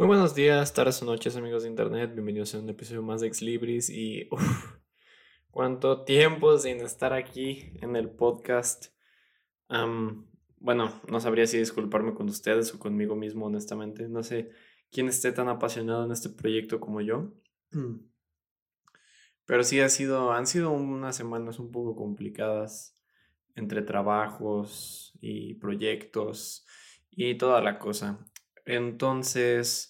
Muy buenos días, tardes o noches, amigos de internet. Bienvenidos a un episodio más de Ex Libris. Y cuánto tiempo sin estar aquí en el podcast. bueno, no sabría si disculparme con ustedes o conmigo mismo, honestamente. No sé quién esté tan apasionado en este proyecto como yo. Pero sí ha sido, han sido unas semanas un poco complicadas entre trabajos y proyectos y toda la cosa. Entonces,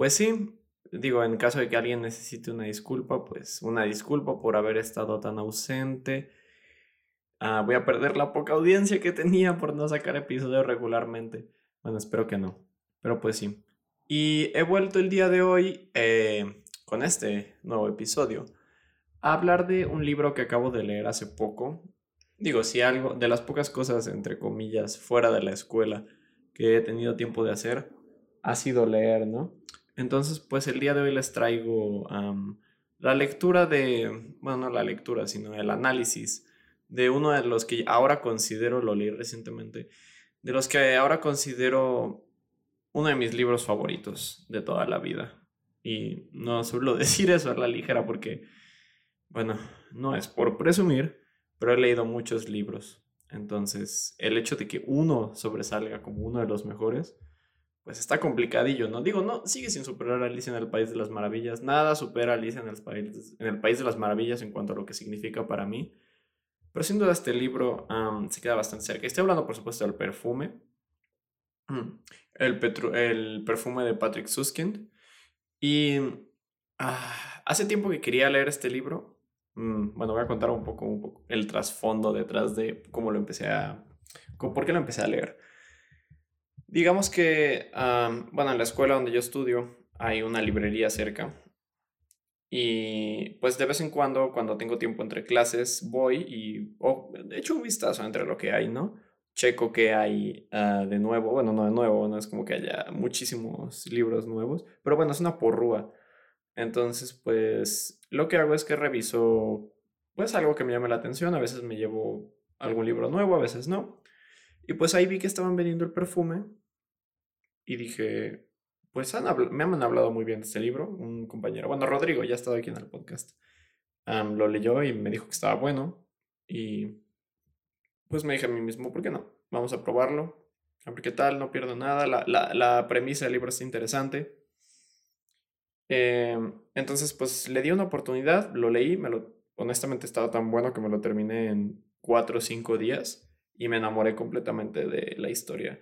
pues sí, digo, en caso de que alguien necesite una disculpa, pues una disculpa por haber estado tan ausente. Ah, voy a perder la poca audiencia que tenía por no sacar episodios regularmente. Bueno, espero que no, pero pues sí. Y he vuelto el día de hoy eh, con este nuevo episodio a hablar de un libro que acabo de leer hace poco. Digo, si algo, de las pocas cosas, entre comillas, fuera de la escuela que he tenido tiempo de hacer, ha sido leer, ¿no? Entonces, pues el día de hoy les traigo la lectura de, bueno, no la lectura, sino el análisis de uno de los que ahora considero, lo leí recientemente, de los que ahora considero uno de mis libros favoritos de toda la vida. Y no suelo decir eso a la ligera porque, bueno, no es por presumir, pero he leído muchos libros. Entonces, el hecho de que uno sobresalga como uno de los mejores, pues está complicadillo, ¿no? Digo, no, sigue sin superar a Alicia en el País de las Maravillas. Nada supera a Alicia en el, país, en el País de las Maravillas en cuanto a lo que significa para mí. Pero sin duda este libro se queda bastante cerca. Estoy hablando, por supuesto, del perfume. El, el perfume de Patrick Suskind. Y ah, hace tiempo que quería leer este libro. Mm, bueno, voy a contar un poco, un poco el trasfondo detrás de cómo lo empecé a... ¿Por qué lo empecé a leer? Digamos que, bueno, en la escuela donde yo estudio hay una librería cerca y pues de vez en cuando, cuando tengo tiempo entre clases, voy y oh, echo un vistazo entre lo que hay, ¿no? Checo qué hay ah, de nuevo, bueno, no de nuevo, no es como que haya muchísimos libros nuevos, pero bueno, es una porrúa. Entonces, pues lo que hago es que reviso pues algo que me llame la atención, a veces me llevo algún libro nuevo, a veces no. Y pues ahí vi que estaban vendiendo el perfume y dije, pues me han hablado muy bien de este libro. Un compañero, bueno, Rodrigo, ya ha estado aquí en el podcast, lo leyó y me dijo que estaba bueno. Y pues me dije a mí mismo, ¿por qué no? Vamos a probarlo. A ver qué tal, no pierdo nada. La, la, la premisa del libro es interesante. Em, entonces, pues le di una oportunidad, lo leí, me lo, honestamente estaba tan bueno que me lo terminé en cuatro o cinco días y me enamoré completamente de la historia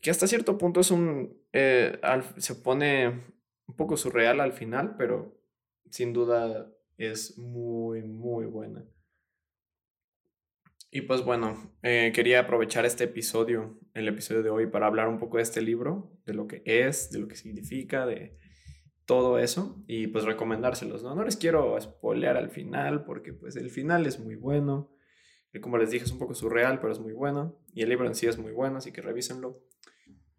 que hasta cierto punto es un, eh, se pone un poco surreal al final, pero sin duda es muy, muy buena. Y pues bueno, eh, quería aprovechar este episodio, el episodio de hoy, para hablar un poco de este libro, de lo que es, de lo que significa, de todo eso, y pues recomendárselos, ¿no? No les quiero spoilear al final, porque pues el final es muy bueno, y como les dije es un poco surreal, pero es muy bueno, y el libro en sí es muy bueno, así que revísenlo.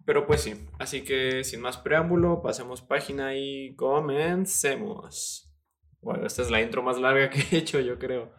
Pero pues sí, así que sin más preámbulo, pasemos página y comencemos. Bueno, esta es la intro más larga que he hecho, yo creo.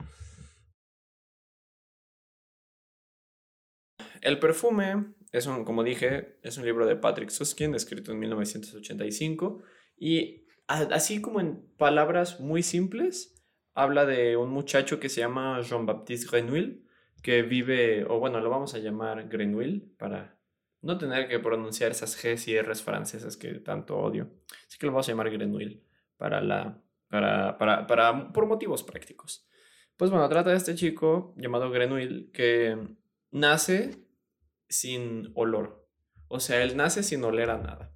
El perfume es un, como dije, es un libro de Patrick Susskind, escrito en 1985, y así como en palabras muy simples, habla de un muchacho que se llama Jean-Baptiste Grenouille, que vive, o bueno, lo vamos a llamar Grenouille para no tener que pronunciar esas Gs y Rs francesas que tanto odio. Así que lo vamos a llamar Grenouille para la, para, para, para, por motivos prácticos. Pues bueno, trata de este chico llamado Grenouille que nace sin olor. O sea, él nace sin oler a nada.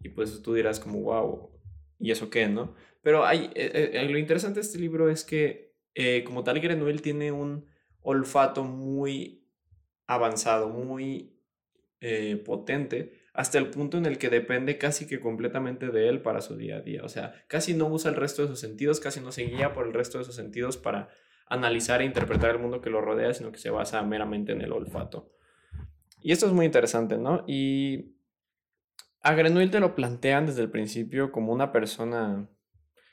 Y pues tú dirás como, wow, ¿y eso qué, no? Pero hay, eh, eh, lo interesante de este libro es que eh, como tal Grenouille tiene un olfato muy avanzado, muy eh, potente hasta el punto en el que depende casi que completamente de él para su día a día. O sea, casi no usa el resto de sus sentidos, casi no se guía por el resto de sus sentidos para analizar e interpretar el mundo que lo rodea, sino que se basa meramente en el olfato. Y esto es muy interesante, ¿no? Y a Grenouille te lo plantean desde el principio como una persona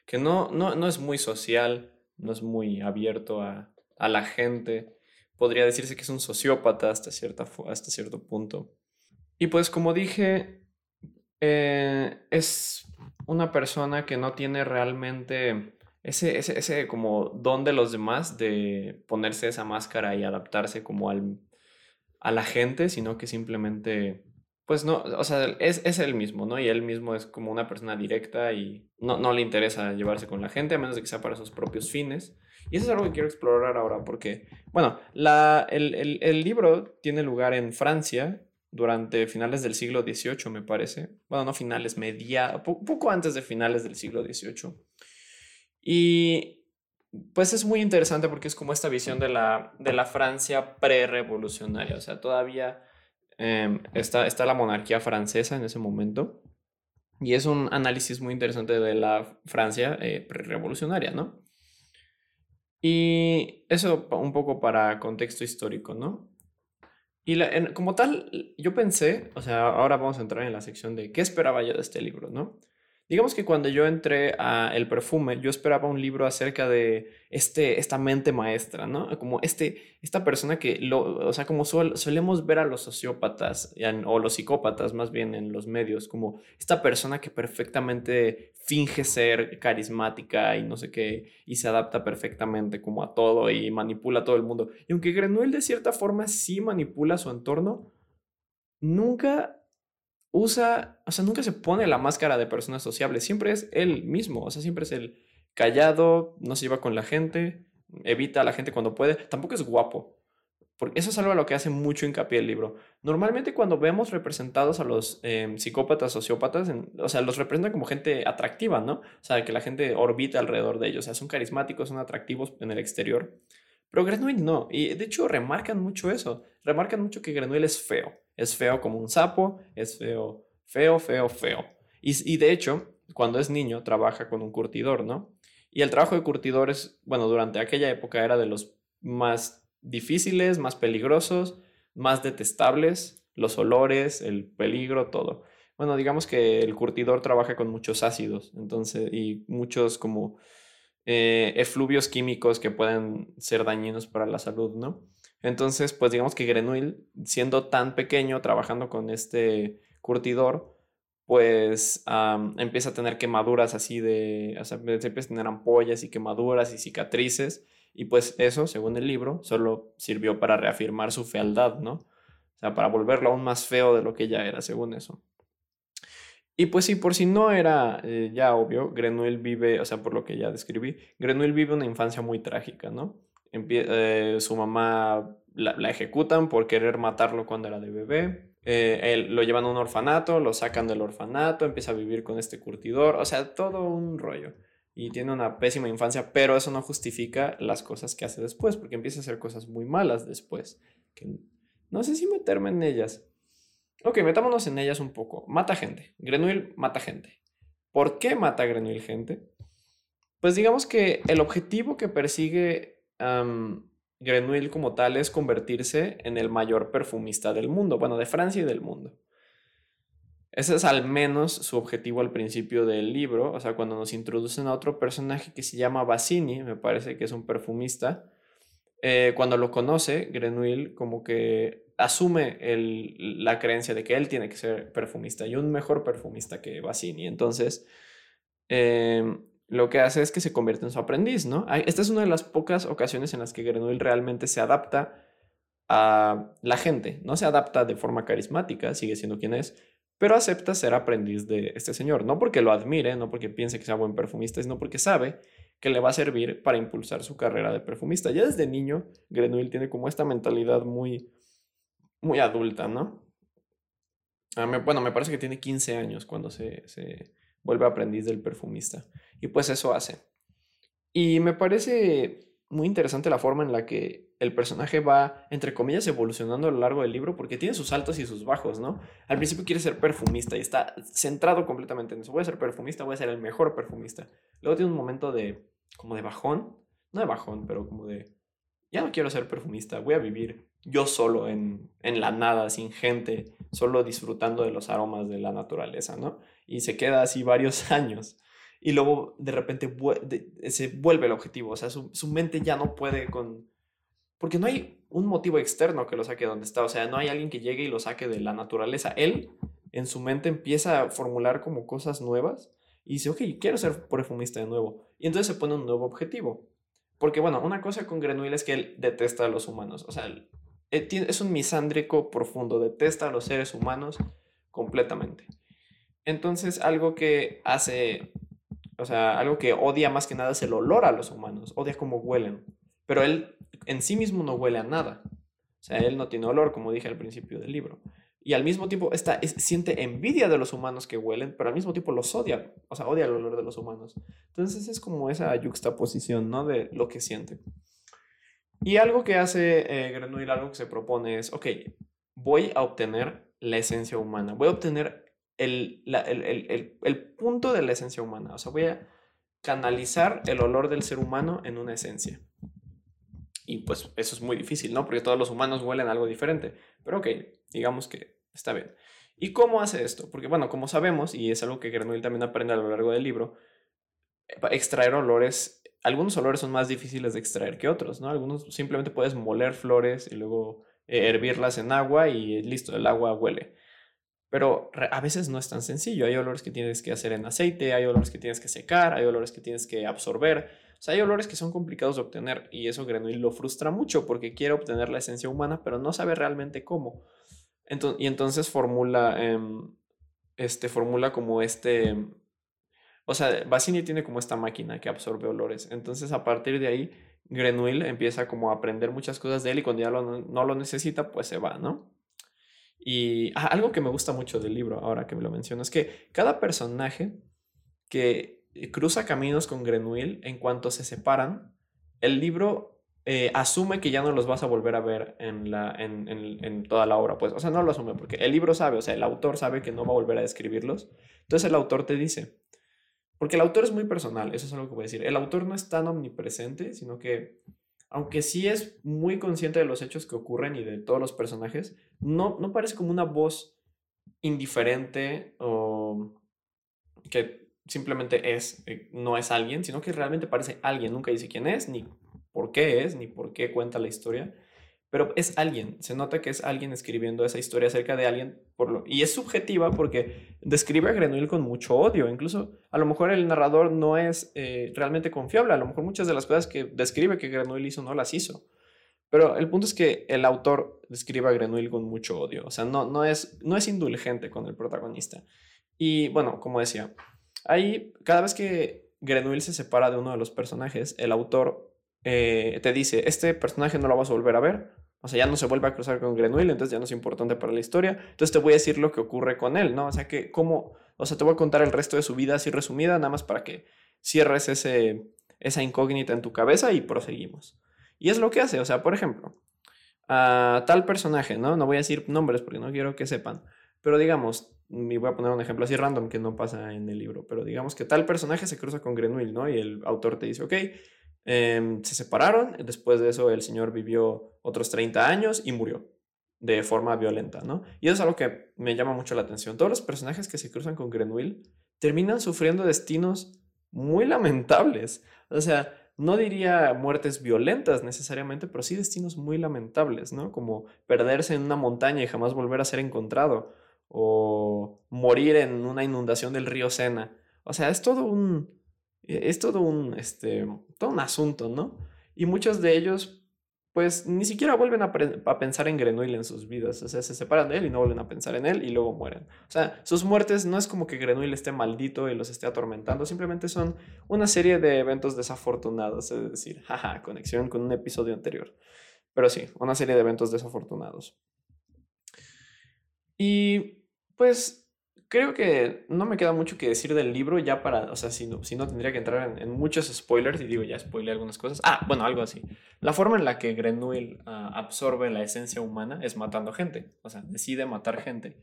que no, no, no es muy social, no es muy abierto a, a la gente, podría decirse que es un sociópata hasta, cierta, hasta cierto punto. Y pues como dije, Eh, es una persona que no tiene realmente ese, ese, ese como don de los demás de ponerse esa máscara y adaptarse como al, a la gente, sino que simplemente, pues no, o sea, es, es él mismo, ¿no? Y él mismo es como una persona directa y no, no le interesa llevarse con la gente, a menos que sea para sus propios fines. Y eso es algo que quiero explorar ahora, porque, bueno, la, el, el, el libro tiene lugar en Francia durante finales del siglo XVIII, me parece. Bueno, no finales, media, poco antes de finales del siglo XVIII. Y pues es muy interesante porque es como esta visión de la, de la Francia pre-revolucionaria. O sea, todavía em, está, está la monarquía francesa en ese momento. Y es un análisis muy interesante de la Francia eh, pre-revolucionaria, ¿no? Y eso un poco para contexto histórico, ¿no? Y como tal, yo pensé, o sea, ahora vamos a entrar en la sección de qué esperaba yo de este libro, ¿no? Digamos que cuando yo entré a El Perfume, yo esperaba un libro acerca de este, esta mente maestra, ¿no? Como este, esta persona que, lo, o sea, como solemos ver a los sociópatas o los psicópatas más bien en los medios, como esta persona que perfectamente finge ser carismática y no sé qué, y se adapta perfectamente como a todo y manipula a todo el mundo. Y aunque Grenouille de cierta forma sí manipula su entorno, nunca usa, o sea, nunca se pone la máscara de persona sociable, siempre es él mismo, o sea, siempre es el callado, no se lleva con la gente, evita a la gente cuando puede, tampoco es guapo. Porque eso es algo a lo que hace mucho hincapié el libro. Normalmente cuando vemos representados a los em, psicópatas, sociópatas, o sea, los representan como gente atractiva, ¿no? O sea, que la gente orbita alrededor de ellos. O sea, son carismáticos, son atractivos en el exterior. Pero Grenouille no. Y de hecho remarcan mucho eso. Remarcan mucho que Grenouille es feo. Es feo como un sapo, es feo, feo, feo, feo. Y, de hecho, cuando es niño, trabaja con un curtidor, ¿no? Y el trabajo de curtidor es, bueno, durante aquella época era de los más difíciles, más peligrosos, más detestables, los olores, el peligro, todo. Bueno, digamos que el curtidor trabaja con muchos ácidos, entonces, y muchos como eh, efluvios químicos que pueden ser dañinos para la salud, ¿no? Entonces, pues digamos que Grenouille, siendo tan pequeño, trabajando con este curtidor, pues empieza a tener quemaduras así de, o sea, empieza a tener ampollas y quemaduras y cicatrices, y pues eso, según el libro, solo sirvió para reafirmar su fealdad, ¿no? O sea, para volverlo aún más feo de lo que ya era, según eso. Y pues sí, por si no era eh, ya obvio, Grenouille vive, o sea, por lo que ya describí, Grenouille vive una infancia muy trágica, ¿no? Eh, su mamá la, ejecutan por querer matarlo cuando era de bebé. Eh, él, lo llevan a un orfanato, lo sacan del orfanato, empieza a vivir con este curtidor, o sea, todo un rollo. Y tiene una pésima infancia, pero eso no justifica las cosas que hace después, porque empieza a hacer cosas muy malas después. Que no sé si meterme en ellas. Ok, metámonos en ellas un poco. Mata gente. Grenouille mata gente. ¿Por qué mata Grenouille gente? Pues digamos que el objetivo que persigue Grenouille como tal es convertirse en el mayor perfumista del mundo, bueno, de Francia y del mundo. Ese es al menos su objetivo al principio del libro, o sea, cuando nos introducen a otro personaje que se llama Bassini, me parece que es un perfumista, eh, cuando lo conoce, Grenouille como que asume la creencia de que él tiene que ser perfumista y un mejor perfumista que Bassini. Entonces, em, lo que hace es que se convierte en su aprendiz, ¿no? Esta es una de las pocas ocasiones en las que Grenouille realmente se adapta a la gente. No se adapta de forma carismática, sigue siendo quien es, pero acepta ser aprendiz de este señor. No porque lo admire, no porque piense que sea buen perfumista, sino porque sabe que le va a servir para impulsar su carrera de perfumista. Ya desde niño, Grenouille tiene como esta mentalidad muy, muy adulta, ¿no? bueno, me parece que tiene 15 años cuando se, se vuelve aprendiz del perfumista. Y pues eso hace. Y me parece muy interesante la forma en la que el personaje va, entre comillas, evolucionando a lo largo del libro, porque tiene sus altos y sus bajos, ¿no? Al principio quiere ser perfumista y está centrado completamente en eso. Voy a ser perfumista, voy a ser el mejor perfumista. Luego tiene un momento de, como de bajón, no de bajón, pero como de, ya no quiero ser perfumista, voy a vivir yo solo en, en la nada, sin gente, solo disfrutando de los aromas de la naturaleza, ¿no? y se queda así varios años. Y luego de repente se vuelve el objetivo, o sea, su, mente ya no puede con... Porque no hay un motivo externo que lo saque donde está, o sea, no hay alguien que llegue y lo saque de la naturaleza. Él en su mente empieza a formular como cosas nuevas y dice, ok, quiero ser perfumista de nuevo. Y entonces se pone un nuevo objetivo. Porque bueno, una cosa con Grenouille es que él detesta a los humanos. O sea, es un misándrico profundo, detesta a los seres humanos completamente. Entonces, algo que hace, o sea, algo que odia más que nada es el olor a los humanos, odia cómo huelen. Pero él en sí mismo no huele a nada. O sea, él no tiene olor, como dije al principio del libro. Y al mismo tiempo está, siente envidia de los humanos que huelen, pero al mismo tiempo los odia. O sea, odia el olor de los humanos. Entonces es como esa yuxtaposición, ¿no? De lo que siente. Y algo que hace eh, algo que se propone es, ok, voy a obtener la esencia humana. Voy a obtener el, el, el punto de la esencia humana. O sea, voy a canalizar el olor del ser humano en una esencia. Y pues eso es muy difícil, ¿no? Porque todos los humanos huelen algo diferente. Pero ok, digamos que está bien. ¿Y cómo hace esto? Porque bueno, como sabemos, y es algo que Grenouille también aprende a lo largo del libro, extraer olores, algunos olores son más difíciles de extraer que otros, ¿no? Algunos simplemente puedes moler flores y luego eh, hervirlas en agua y listo, el agua huele. Pero a veces no es tan sencillo. Hay olores que tienes que hacer en aceite, hay olores que tienes que secar, hay olores que tienes que absorber. Sea, hay olores que son complicados de obtener y eso Grenouille lo frustra mucho porque quiere obtener la esencia humana, pero no sabe realmente cómo. y entonces formula, em, este, formula como este, o sea, Bassini tiene como esta máquina que absorbe olores. Entonces a partir de ahí, Grenouille empieza como a aprender muchas cosas de él y cuando ya no lo necesita, pues se va, ¿no? Y ah, algo que me gusta mucho del libro, ahora que me lo menciono, es que cada personaje que cruza caminos con Grenouille, en cuanto se separan, el libro eh, asume que ya no los vas a volver a ver en, la, en, en, toda la obra. Pues, o sea, no lo asume, porque el libro sabe, o sea, el autor sabe que no va a volver a describirlos. Entonces el autor te dice, porque el autor es muy personal, eso es algo que voy a decir. El autor no es tan omnipresente, sino que aunque sí es muy consciente de los hechos que ocurren y de todos los personajes, no, no parece como una voz indiferente o que simplemente es, eh, no es alguien, sino que realmente parece alguien. Nunca dice quién es, ni por qué es, ni por qué cuenta la historia pero es alguien, se nota que es alguien escribiendo esa historia acerca de alguien, por lo, y es subjetiva porque describe a Grenouille con mucho odio, incluso a lo mejor el narrador no es eh, realmente confiable, a lo mejor muchas de las cosas que describe que Grenouille hizo no las hizo, pero el punto es que el autor describe a Grenouille con mucho odio, o sea, no, no, es, no es indulgente con el protagonista. Y bueno, como decía, ahí cada vez que Grenouille se separa de uno de los personajes, el autor eh, te dice, este personaje no lo vas a volver a ver, o sea, ya no se vuelve a cruzar con Grenouille, entonces ya no es importante para la historia. Entonces te voy a decir lo que ocurre con él, ¿no? O sea, que cómo, o sea, te voy a contar el resto de su vida así resumida, nada más para que cierres ese, esa incógnita en tu cabeza y proseguimos. Y es lo que hace, o sea, por ejemplo, a tal personaje, ¿no? No voy a decir nombres porque no quiero que sepan, pero digamos, y voy a poner un ejemplo así random que no pasa en el libro, pero digamos que tal personaje se cruza con Grenouille, ¿no? Y el autor te dice, ok, Em, se separaron, después de eso el señor vivió otros 30 años y murió de forma violenta, ¿no? Y eso es algo que me llama mucho la atención. Todos los personajes que se cruzan con Grenouille terminan sufriendo destinos muy lamentables. O sea, no diría muertes violentas necesariamente, pero sí destinos muy lamentables, ¿no? Como perderse en una montaña y jamás volver a ser encontrado, o morir en una inundación del río Sena. O sea, es todo un, e-, es todo un, este, todo un asunto, ¿no? Y muchos de ellos, pues, ni siquiera vuelven a, pensar en Grenouille en sus vidas. O sea, se separan de él y no vuelven a pensar en él y luego mueren. O sea, sus muertes no es como que Grenouille esté maldito y los esté atormentando, simplemente son una serie de eventos desafortunados, es decir, jaja, conexión con un episodio anterior. Pero sí, una serie de eventos desafortunados. Y pues creo que no me queda mucho que decir del libro ya para, o sea, si no, si no tendría que entrar en, muchos spoilers y digo, ya spoilé algunas cosas. Ah, bueno, algo así. La forma en la que Grenouille ah, absorbe la esencia humana es matando gente, o sea, decide matar gente.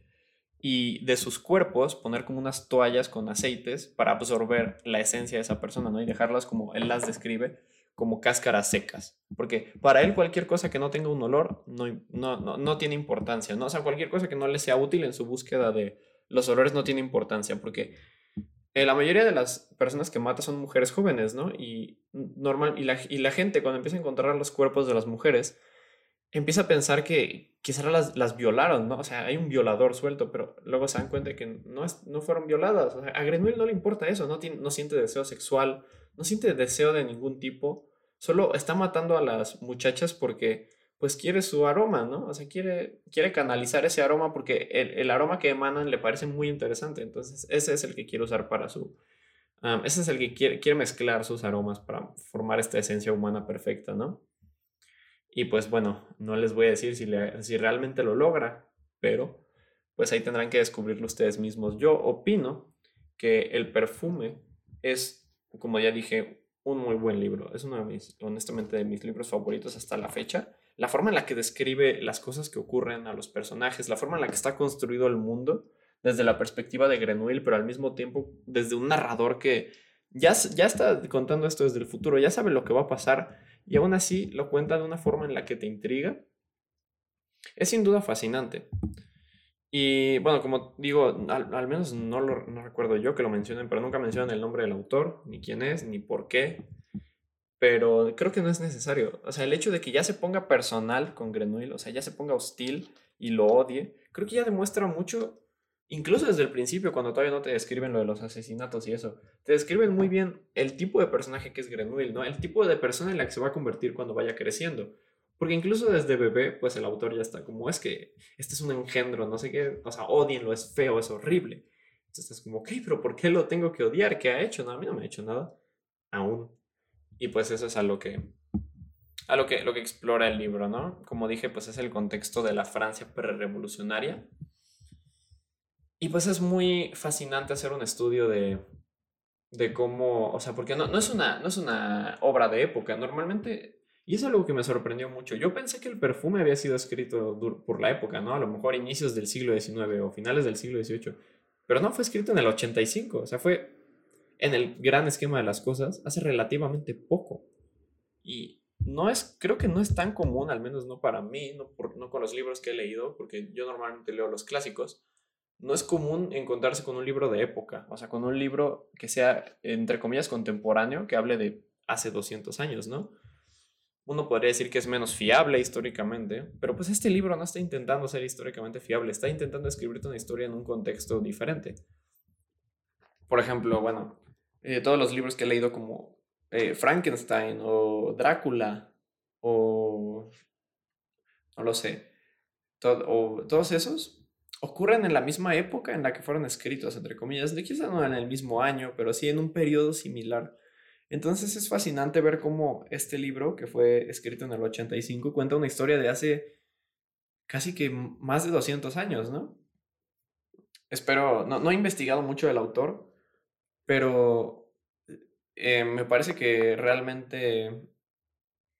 Y de sus cuerpos poner como unas toallas con aceites para absorber la esencia de esa persona, ¿no? Y dejarlas como él las describe, como cáscaras secas. Porque para él cualquier cosa que no tenga un olor no, no, no, no tiene importancia. O sea, cualquier cosa que no le sea útil en su búsqueda de los olores no tienen importancia porque eh, la mayoría de las personas que mata son mujeres jóvenes, ¿no? Y, normal, y, la, y la gente cuando empieza a encontrar los cuerpos de las mujeres, empieza a pensar que quizás las, las violaron, ¿no? O sea, hay un violador suelto, pero luego se dan cuenta que no, es, no fueron violadas. O sea, a Grenouille no le importa eso, no, tiene, no siente deseo sexual, no siente deseo de ningún tipo, solo está matando a las muchachas porque pues quiere su aroma, ¿no? O sea, quiere, quiere canalizar ese aroma porque el, el aroma que emanan le parece muy interesante, entonces ese es el que quiere usar para su... ese es el que quiere, quiere mezclar sus aromas para formar esta esencia humana perfecta, ¿no? Y pues bueno, no les voy a decir si, si realmente lo logra, pero pues ahí tendrán que descubrirlo ustedes mismos. Yo opino que el perfume es, como ya dije, un muy buen libro. Es uno de mis, honestamente, de mis libros favoritos hasta la fecha. La forma en la que describe las cosas que ocurren a los personajes, la forma en la que está construido el mundo desde la perspectiva de Grenouille, pero al mismo tiempo desde un narrador que ya, ya está contando esto desde el futuro, ya sabe lo que va a pasar y aún así lo cuenta de una forma en la que te intriga. Es sin duda fascinante. Y bueno, como digo, al, menos no lo no recuerdo yo que lo mencionen, pero nunca mencionan el nombre del autor, ni quién es, ni por qué. Pero creo que no es necesario. O sea, el hecho de que ya se ponga personal con Grenouille, o sea, ya se ponga hostil y lo odie, creo que ya demuestra mucho incluso desde el principio, cuando todavía no te describen lo de los asesinatos y eso, te describen muy bien el tipo de personaje que es Grenouille, ¿no? El tipo de persona en la que se va a convertir cuando vaya creciendo. Porque incluso desde bebé, pues el autor ya está como, es que este es un engendro, no sé qué, o sea, odienlo, es feo, es horrible. Entonces es como, ok, pero ¿por qué lo tengo que odiar? ¿Qué ha hecho? No, a mí no me ha hecho nada. Aún. Y pues eso es a lo que, a lo que, lo que explora el libro, ¿no? Como dije, pues es el contexto de la Francia prerevolucionaria y pues es muy fascinante hacer un estudio de, de cómo, o sea, porque no, no, es una, no es una obra de época, normalmente, y es algo que me sorprendió mucho, yo pensé que el perfume había sido escrito por la época, ¿no? A lo mejor inicios del siglo XIX o finales del siglo XVIII, pero no fue escrito en el 85, o sea, fue en el gran esquema de las cosas hace relativamente poco. Y no es, creo que no es tan común, al menos no para mí, no, por, no con los libros que he leído, porque yo normalmente leo los clásicos, no es común encontrarse con un libro de época, o sea, con un libro que sea, entre comillas, contemporáneo, que hable de hace 200 años, ¿no? Uno podría decir que es menos fiable históricamente, pero pues este libro no está intentando ser históricamente fiable, está intentando escribirte una historia en un contexto diferente. Por ejemplo, bueno, eh, todos los libros que he leído como eh, Frankenstein o Drácula o no lo sé, todos esos ocurren en la misma época en la que fueron escritos, entre comillas, de quizá no en el mismo año, pero sí en un periodo similar. Entonces es fascinante ver cómo este libro, que fue escrito en el 85, cuenta una historia de hace casi que más de 200 años, ¿no? Espero, no, no he investigado mucho del autor, pero eh, me parece que realmente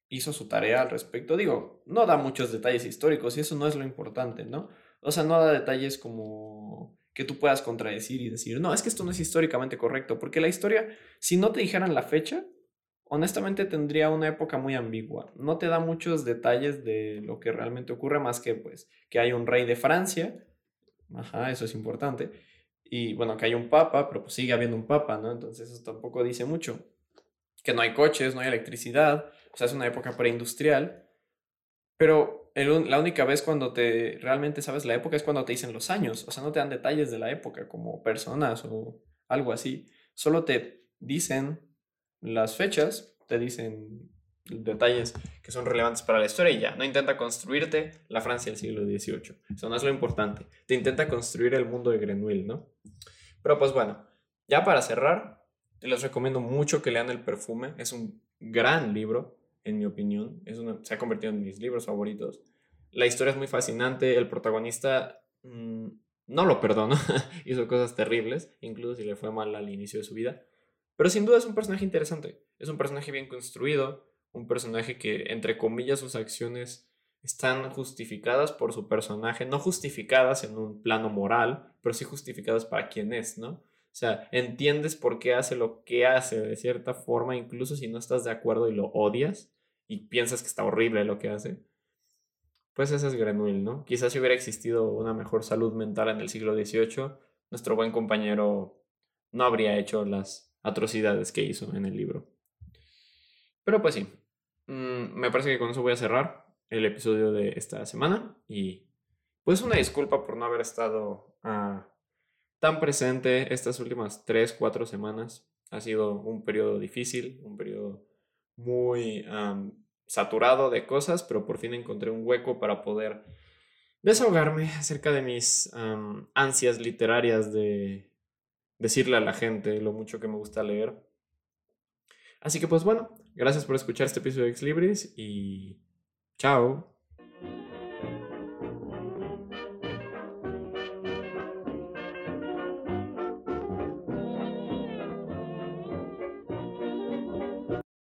hizo su tarea al respecto. Digo, no da muchos detalles históricos y eso no es lo importante, ¿no? O sea, no da detalles como que tú puedas contradecir y decir, no, es que esto no es históricamente correcto, porque la historia, si no te dijeran la fecha, honestamente tendría una época muy ambigua. No te da muchos detalles de lo que realmente ocurre, más que pues que hay un rey de Francia, ajá, eso es importante, y bueno, que hay un papa, pero pues sigue habiendo un papa, ¿no? Entonces eso tampoco dice mucho. Que no hay coches, no hay electricidad, o sea, es una época preindustrial, pero la única vez cuando te realmente sabes la época es cuando te dicen los años, o sea, no te dan detalles de la época como personas o algo así, solo te dicen las fechas, te dicen detalles que son relevantes para la historia y ya, no intenta construirte la Francia del siglo XVIII, eso no es lo importante, te intenta construir el mundo de Grenouille, ¿no? Pero pues bueno, ya para cerrar, les recomiendo mucho que lean El perfume, es un gran libro, en mi opinión. Es se ha convertido en mis libros favoritos. La historia es muy fascinante. El protagonista mm, no lo perdono. Hizo cosas terribles, incluso si le fue mal al inicio de su vida. Pero sin duda es un personaje interesante. Es un personaje bien construido. Un personaje que, entre comillas, sus acciones están justificadas por su personaje. No justificadas en un plano moral, pero sí justificadas para quien es, ¿no? O sea, entiendes por qué hace lo que hace de cierta forma, incluso si no estás de acuerdo y lo odias y piensas que está horrible lo que hace. Pues ese es Grenouille, ¿no? Quizás si hubiera existido una mejor salud mental en el siglo XVIII, nuestro buen compañero no habría hecho las atrocidades que hizo en el libro. Pero pues sí, mm, me parece que con eso voy a cerrar. el episodio de esta semana y pues una disculpa por no haber estado ah, tan presente estas últimas 3, 4 semanas. Ha sido un periodo difícil, un periodo muy saturado de cosas, pero por fin encontré un hueco para poder desahogarme acerca de mis ansias literarias de decirle a la gente lo mucho que me gusta leer. Así que pues bueno, gracias por escuchar este episodio de Ex Libris y chao.